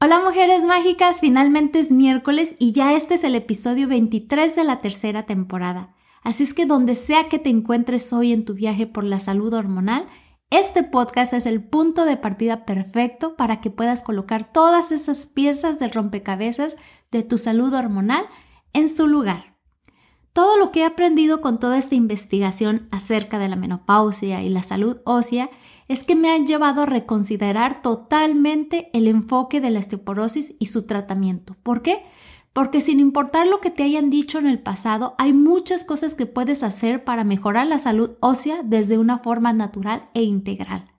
Hola mujeres mágicas, finalmente es miércoles y ya este es el episodio 23 de la tercera temporada. Así es que donde sea que te encuentres hoy en tu viaje por la salud hormonal, este podcast es el punto de partida perfecto para que puedas colocar todas esas piezas del rompecabezas de tu salud hormonal en su lugar. Todo lo que he aprendido con toda esta investigación acerca de la menopausia y la salud ósea es que me han llevado a reconsiderar totalmente el enfoque de la osteoporosis y su tratamiento. ¿Por qué? Porque sin importar lo que te hayan dicho en el pasado, hay muchas cosas que puedes hacer para mejorar la salud ósea desde una forma natural e integral.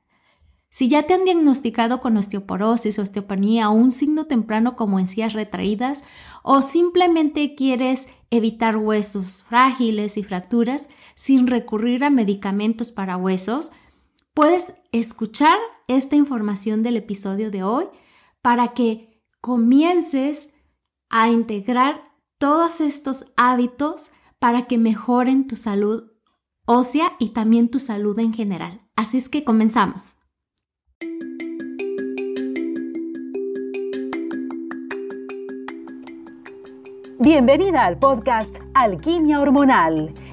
Si ya te han diagnosticado con osteoporosis, osteopanía o un signo temprano como encías retraídas o simplemente quieres evitar huesos frágiles y fracturas sin recurrir a medicamentos para huesos, puedes escuchar esta información del episodio de hoy para que comiences a integrar todos estos hábitos para que mejoren tu salud ósea y también tu salud en general. Así es que comenzamos. Bienvenida al podcast Alquimia Hormonal.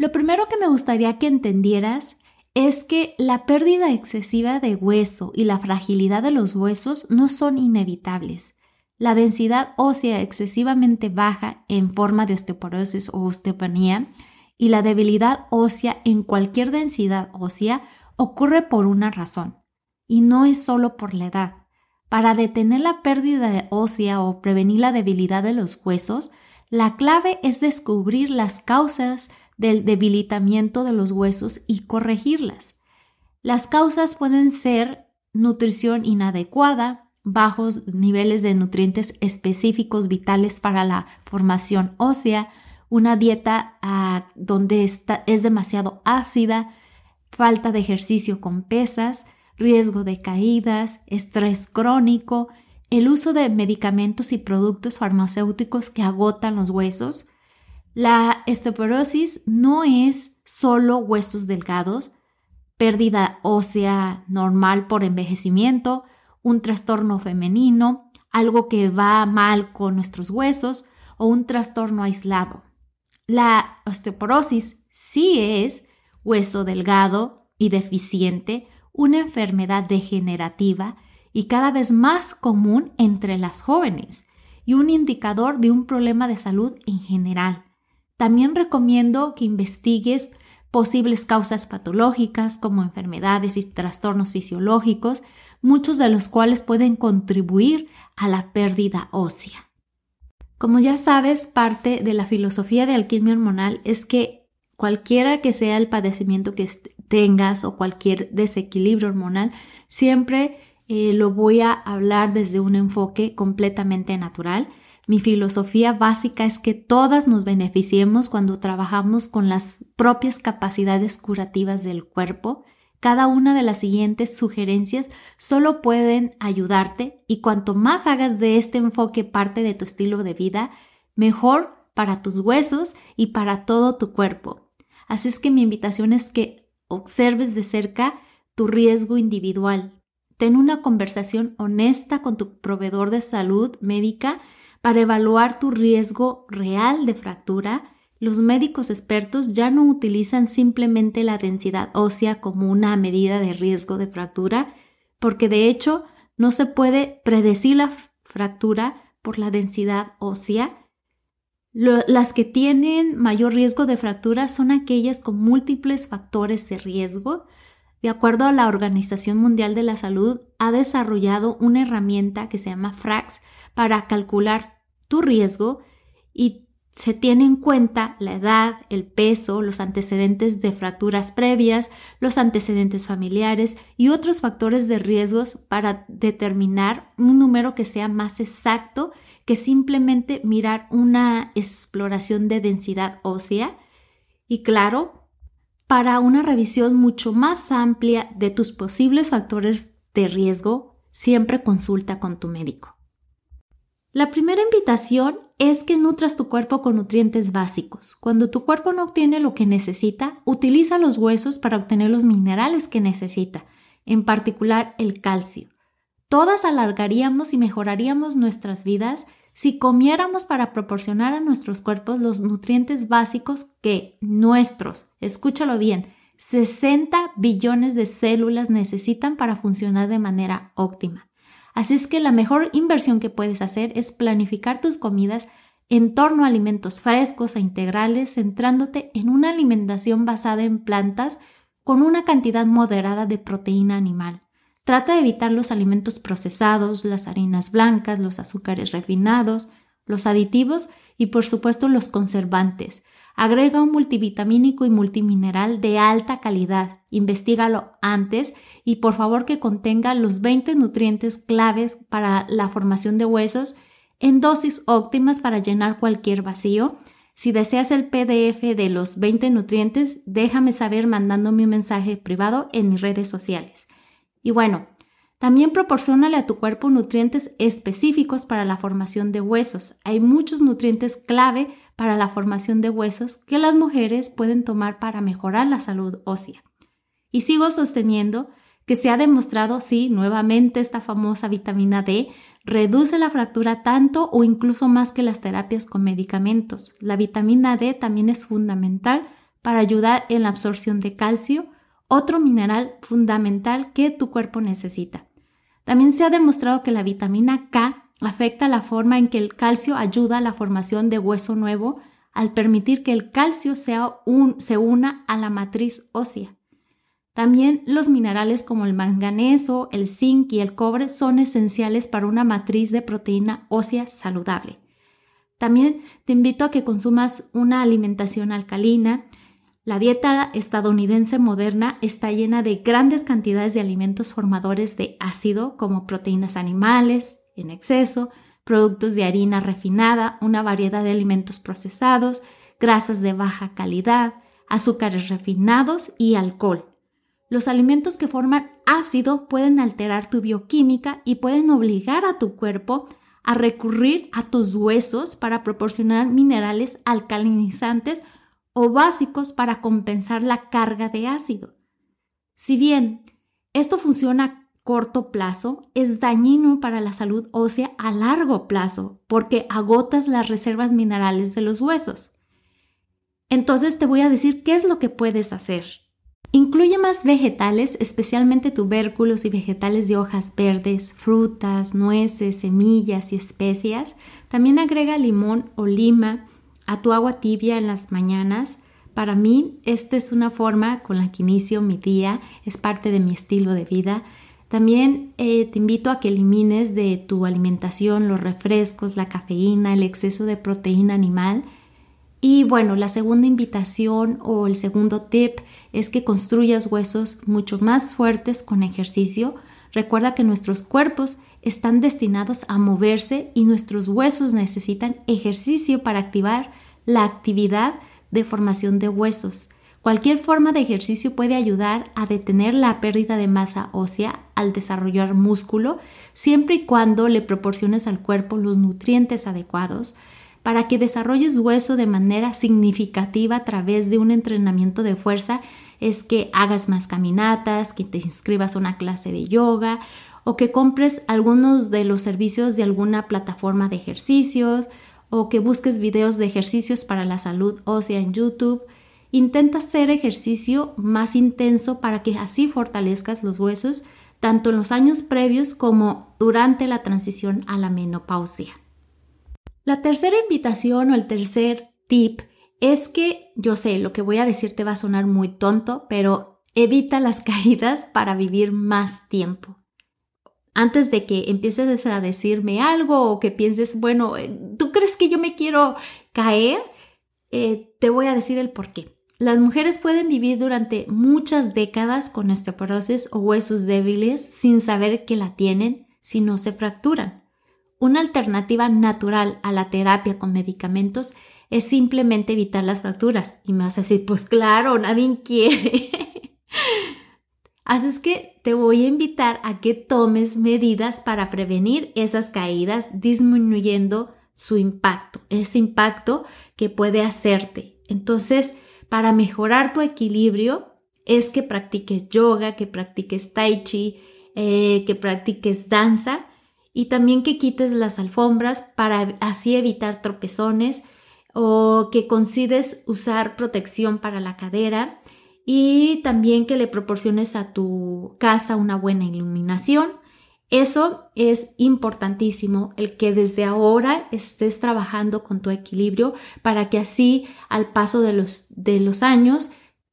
Lo primero que me gustaría que entendieras es que la pérdida excesiva de hueso y la fragilidad de los huesos no son inevitables. La densidad ósea excesivamente baja en forma de osteoporosis o osteopanía y la debilidad ósea en cualquier densidad ósea ocurre por una razón, y no es solo por la edad. Para detener la pérdida ósea o prevenir la debilidad de los huesos, la clave es descubrir las causas del debilitamiento de los huesos y corregirlas. Las causas pueden ser nutrición inadecuada, bajos niveles de nutrientes específicos vitales para la formación ósea, una dieta ah, donde es demasiado ácida, falta de ejercicio con pesas, riesgo de caídas, estrés crónico, el uso de medicamentos y productos farmacéuticos que agotan los huesos, la osteoporosis no es solo huesos delgados, pérdida ósea normal por envejecimiento, un trastorno femenino, algo que va mal con nuestros huesos o un trastorno aislado. La osteoporosis sí es hueso delgado y deficiente, una enfermedad degenerativa y cada vez más común entre las jóvenes y un indicador de un problema de salud en general. También recomiendo que investigues posibles causas patológicas como enfermedades y trastornos fisiológicos, muchos de los cuales pueden contribuir a la pérdida ósea. Como ya sabes, parte de la filosofía de alquimia hormonal es que cualquiera que sea el padecimiento que tengas o cualquier desequilibrio hormonal, siempre eh, lo voy a hablar desde un enfoque completamente natural mi filosofía básica es que todas nos beneficiemos cuando trabajamos con las propias capacidades curativas del cuerpo. Cada una de las siguientes sugerencias solo pueden ayudarte y cuanto más hagas de este enfoque parte de tu estilo de vida, mejor para tus huesos y para todo tu cuerpo. Así es que mi invitación es que observes de cerca tu riesgo individual. Ten una conversación honesta con tu proveedor de salud médica para evaluar tu riesgo real de fractura, los médicos expertos ya no utilizan simplemente la densidad ósea como una medida de riesgo de fractura, porque de hecho no se puede predecir la fractura por la densidad ósea. las que tienen mayor riesgo de fractura son aquellas con múltiples factores de riesgo. De acuerdo a la Organización Mundial de la Salud, ha desarrollado una herramienta que se llama FRAX para calcular tu riesgo y se tiene en cuenta la edad, el peso, los antecedentes de fracturas previas, los antecedentes familiares y otros factores de riesgos para determinar un número que sea más exacto que simplemente mirar una exploración de densidad ósea. Y claro, para una revisión mucho más amplia de tus posibles factores de riesgo, siempre consulta con tu médico. La primera invitación es que nutras tu cuerpo con nutrientes básicos. Cuando tu cuerpo no obtiene lo que necesita, utiliza los huesos para obtener los minerales que necesita, en particular el calcio. Todas alargaríamos y mejoraríamos nuestras vidas si comiéramos para proporcionar a nuestros cuerpos los nutrientes básicos que nuestros, escúchalo bien, 60 billones de células necesitan para funcionar de manera óptima. Así es que la mejor inversión que puedes hacer es planificar tus comidas en torno a alimentos frescos e integrales, centrándote en una alimentación basada en plantas con una cantidad moderada de proteína animal. Trata de evitar los alimentos procesados, las harinas blancas, los azúcares refinados, los aditivos y por supuesto los conservantes. Agrega un multivitamínico y multimineral de alta calidad. Investígalo antes y por favor que contenga los 20 nutrientes claves para la formación de huesos en dosis óptimas para llenar cualquier vacío. Si deseas el PDF de los 20 nutrientes, déjame saber mandándome un mensaje privado en mis redes sociales. Y bueno, también proporcionale a tu cuerpo nutrientes específicos para la formación de huesos. Hay muchos nutrientes clave para la formación de huesos que las mujeres pueden tomar para mejorar la salud ósea. Y sigo sosteniendo que se ha demostrado, sí, nuevamente esta famosa vitamina D reduce la fractura tanto o incluso más que las terapias con medicamentos. La vitamina D también es fundamental para ayudar en la absorción de calcio, otro mineral fundamental que tu cuerpo necesita. También se ha demostrado que la vitamina K afecta la forma en que el calcio ayuda a la formación de hueso nuevo al permitir que el calcio se una a la matriz ósea. También los minerales como el manganeso, el zinc y el cobre son esenciales para una matriz de proteína ósea saludable. También te invito a que consumas una alimentación alcalina. La dieta estadounidense moderna está llena de grandes cantidades de alimentos formadores de ácido como proteínas animales, en exceso, productos de harina refinada, una variedad de alimentos procesados, grasas de baja calidad, azúcares refinados y alcohol. Los alimentos que forman ácido pueden alterar tu bioquímica y pueden obligar a tu cuerpo a recurrir a tus huesos para proporcionar minerales alcalinizantes o básicos para compensar la carga de ácido. Si bien esto funciona corto plazo es dañino para la salud ósea a largo plazo porque agotas las reservas minerales de los huesos. Entonces te voy a decir qué es lo que puedes hacer. Incluye más vegetales, especialmente tubérculos y vegetales de hojas verdes, frutas, nueces, semillas y especias. También agrega limón o lima a tu agua tibia en las mañanas. Para mí, esta es una forma con la que inicio mi día, es parte de mi estilo de vida. También eh, te invito a que elimines de tu alimentación los refrescos, la cafeína, el exceso de proteína animal. Y bueno, la segunda invitación o el segundo tip es que construyas huesos mucho más fuertes con ejercicio. Recuerda que nuestros cuerpos están destinados a moverse y nuestros huesos necesitan ejercicio para activar la actividad de formación de huesos. Cualquier forma de ejercicio puede ayudar a detener la pérdida de masa ósea al desarrollar músculo, siempre y cuando le proporciones al cuerpo los nutrientes adecuados para que desarrolles hueso de manera significativa a través de un entrenamiento de fuerza. Es que hagas más caminatas, que te inscribas a una clase de yoga o que compres algunos de los servicios de alguna plataforma de ejercicios o que busques videos de ejercicios para la salud ósea en YouTube Intenta hacer ejercicio más intenso para que así fortalezcas los huesos tanto en los años previos como durante la transición a la menopausia. La tercera invitación o el tercer tip es que yo sé, lo que voy a decir te va a sonar muy tonto, pero evita las caídas para vivir más tiempo. antes de que empieces a decirme algo o que pienses, bueno, eh, ¿tú crees que yo me quiero caer? Eh, te voy a decir el por qué. Las mujeres pueden vivir durante muchas décadas con osteoporosis o huesos débiles sin saber que la tienen si no se fracturan. Una alternativa natural a la terapia con medicamentos es simplemente evitar las fracturas. Y me vas a decir, pues claro, nadie quiere. Así es que te voy a invitar a que tomes medidas para prevenir esas caídas, disminuyendo su impacto, ese impacto que puede hacerte. Entonces, para mejorar tu equilibrio, es que practiques yoga, que practiques tai chi, eh, que practiques danza y también que quites las alfombras para así evitar tropezones o que consides usar protección para la cadera y también que le proporciones a tu casa una buena iluminación. Eso es importantísimo, el que desde ahora estés trabajando con tu equilibrio para que así al paso de los, de los años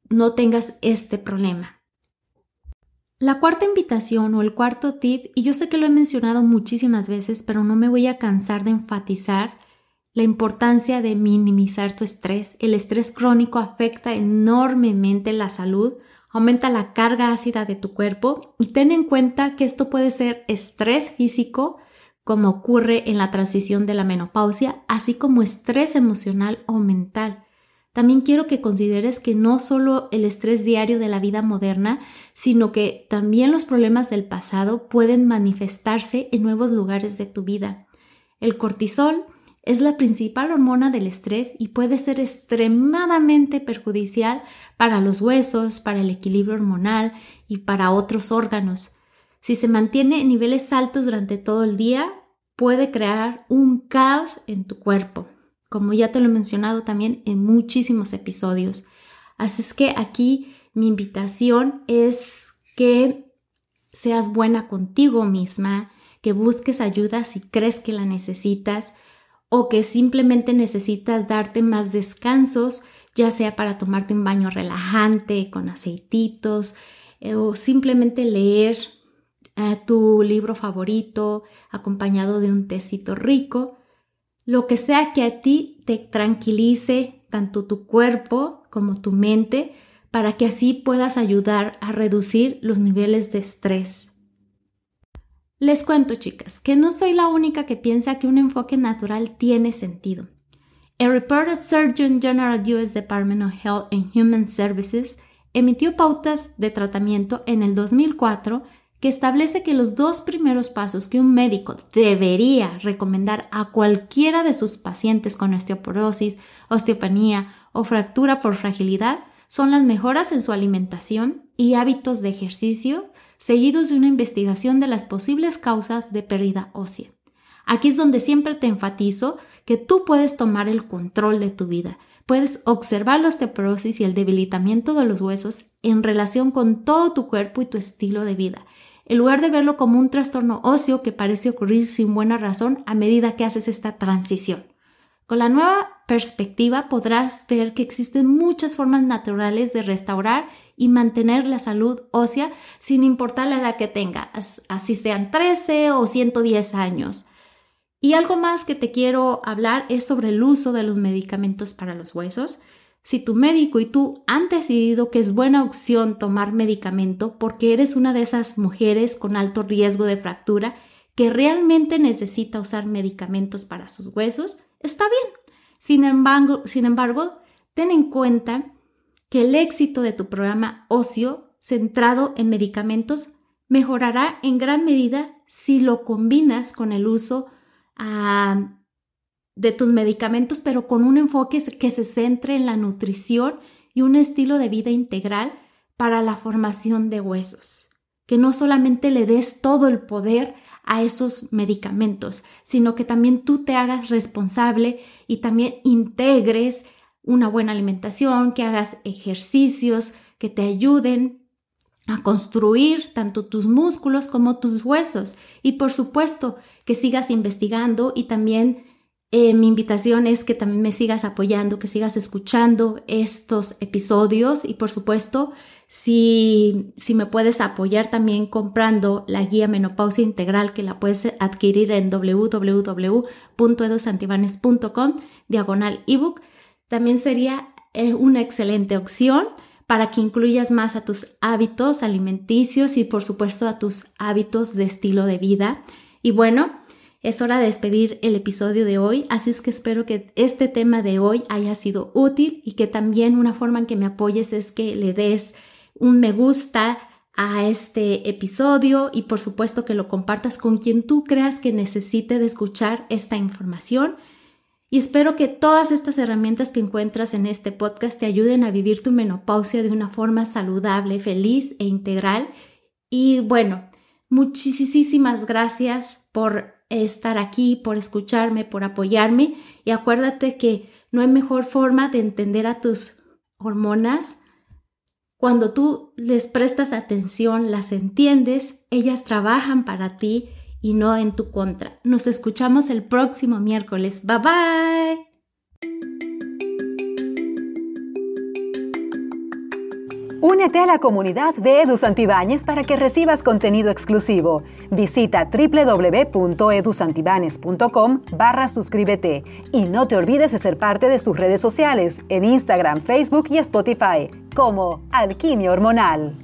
no tengas este problema. La cuarta invitación o el cuarto tip, y yo sé que lo he mencionado muchísimas veces, pero no me voy a cansar de enfatizar, la importancia de minimizar tu estrés. El estrés crónico afecta enormemente la salud, aumenta la carga ácida de tu cuerpo y ten en cuenta que esto puede ser estrés físico, como ocurre en la transición de la menopausia, así como estrés emocional o mental. También quiero que consideres que no solo el estrés diario de la vida moderna, sino que también los problemas del pasado pueden manifestarse en nuevos lugares de tu vida. El cortisol es la principal hormona del estrés y puede ser extremadamente perjudicial para los huesos, para el equilibrio hormonal y para otros órganos. Si se mantiene en niveles altos durante todo el día, puede crear un caos en tu cuerpo, como ya te lo he mencionado también en muchísimos episodios. Así es que aquí mi invitación es que seas buena contigo misma, que busques ayuda si crees que la necesitas, o que simplemente necesitas darte más descansos, ya sea para tomarte un baño relajante con aceititos eh, o simplemente leer eh, tu libro favorito acompañado de un tecito rico, lo que sea que a ti te tranquilice tanto tu cuerpo como tu mente para que así puedas ayudar a reducir los niveles de estrés. Les cuento, chicas, que no soy la única que piensa que un enfoque natural tiene sentido. El report of Surgeon General US Department of Health and Human Services emitió pautas de tratamiento en el 2004 que establece que los dos primeros pasos que un médico debería recomendar a cualquiera de sus pacientes con osteoporosis, osteopanía o fractura por fragilidad son las mejoras en su alimentación y hábitos de ejercicio, seguidos de una investigación de las posibles causas de pérdida ósea. Aquí es donde siempre te enfatizo que tú puedes tomar el control de tu vida. Puedes observar la osteoporosis y el debilitamiento de los huesos en relación con todo tu cuerpo y tu estilo de vida, en lugar de verlo como un trastorno óseo que parece ocurrir sin buena razón a medida que haces esta transición. Con la nueva perspectiva podrás ver que existen muchas formas naturales de restaurar y mantener la salud ósea sin importar la edad que tengas, así sean 13 o 110 años. Y algo más que te quiero hablar es sobre el uso de los medicamentos para los huesos. Si tu médico y tú han decidido que es buena opción tomar medicamento porque eres una de esas mujeres con alto riesgo de fractura que realmente necesita usar medicamentos para sus huesos, está bien. Sin embargo, ten en cuenta que el éxito de tu programa ocio centrado en medicamentos mejorará en gran medida si lo combinas con el uso de tus medicamentos, pero con un enfoque que se centre en la nutrición y un estilo de vida integral para la formación de huesos. Que no solamente le des todo el poder a esos medicamentos, sino que también tú te hagas responsable y también integres una buena alimentación, que hagas ejercicios que te ayuden a construir tanto tus músculos como tus huesos. Y por supuesto que sigas investigando y también eh, mi invitación es que también me sigas apoyando, que sigas escuchando estos episodios y por supuesto Si, si me puedes apoyar también comprando la guía Menopausia Integral que la puedes adquirir en www.edosantibanes.com diagonal ebook, también sería eh, una excelente opción para que incluyas más a tus hábitos alimenticios y por supuesto a tus hábitos de estilo de vida. Y bueno, es hora de despedir el episodio de hoy, así es que espero que este tema de hoy haya sido útil y que también una forma en que me apoyes es que le des un me gusta a este episodio y por supuesto que lo compartas con quien tú creas que necesite de escuchar esta información. Y espero que todas estas herramientas que encuentras en este podcast te ayuden a vivir tu menopausia de una forma saludable, feliz e integral. Y bueno, muchísimas gracias por estar aquí, por escucharme, por apoyarme. Y acuérdate que no hay mejor forma de entender a tus hormonas. Cuando tú les prestas atención, las entiendes, ellas trabajan para ti y no en tu contra. Nos escuchamos el próximo miércoles. Bye bye. Únete a la comunidad de Edu Santibáñez para que recibas contenido exclusivo. Visita www.edusantibanes.com barra suscríbete y no te olvides de ser parte de sus redes sociales en Instagram, Facebook y Spotify como Alquimia Hormonal.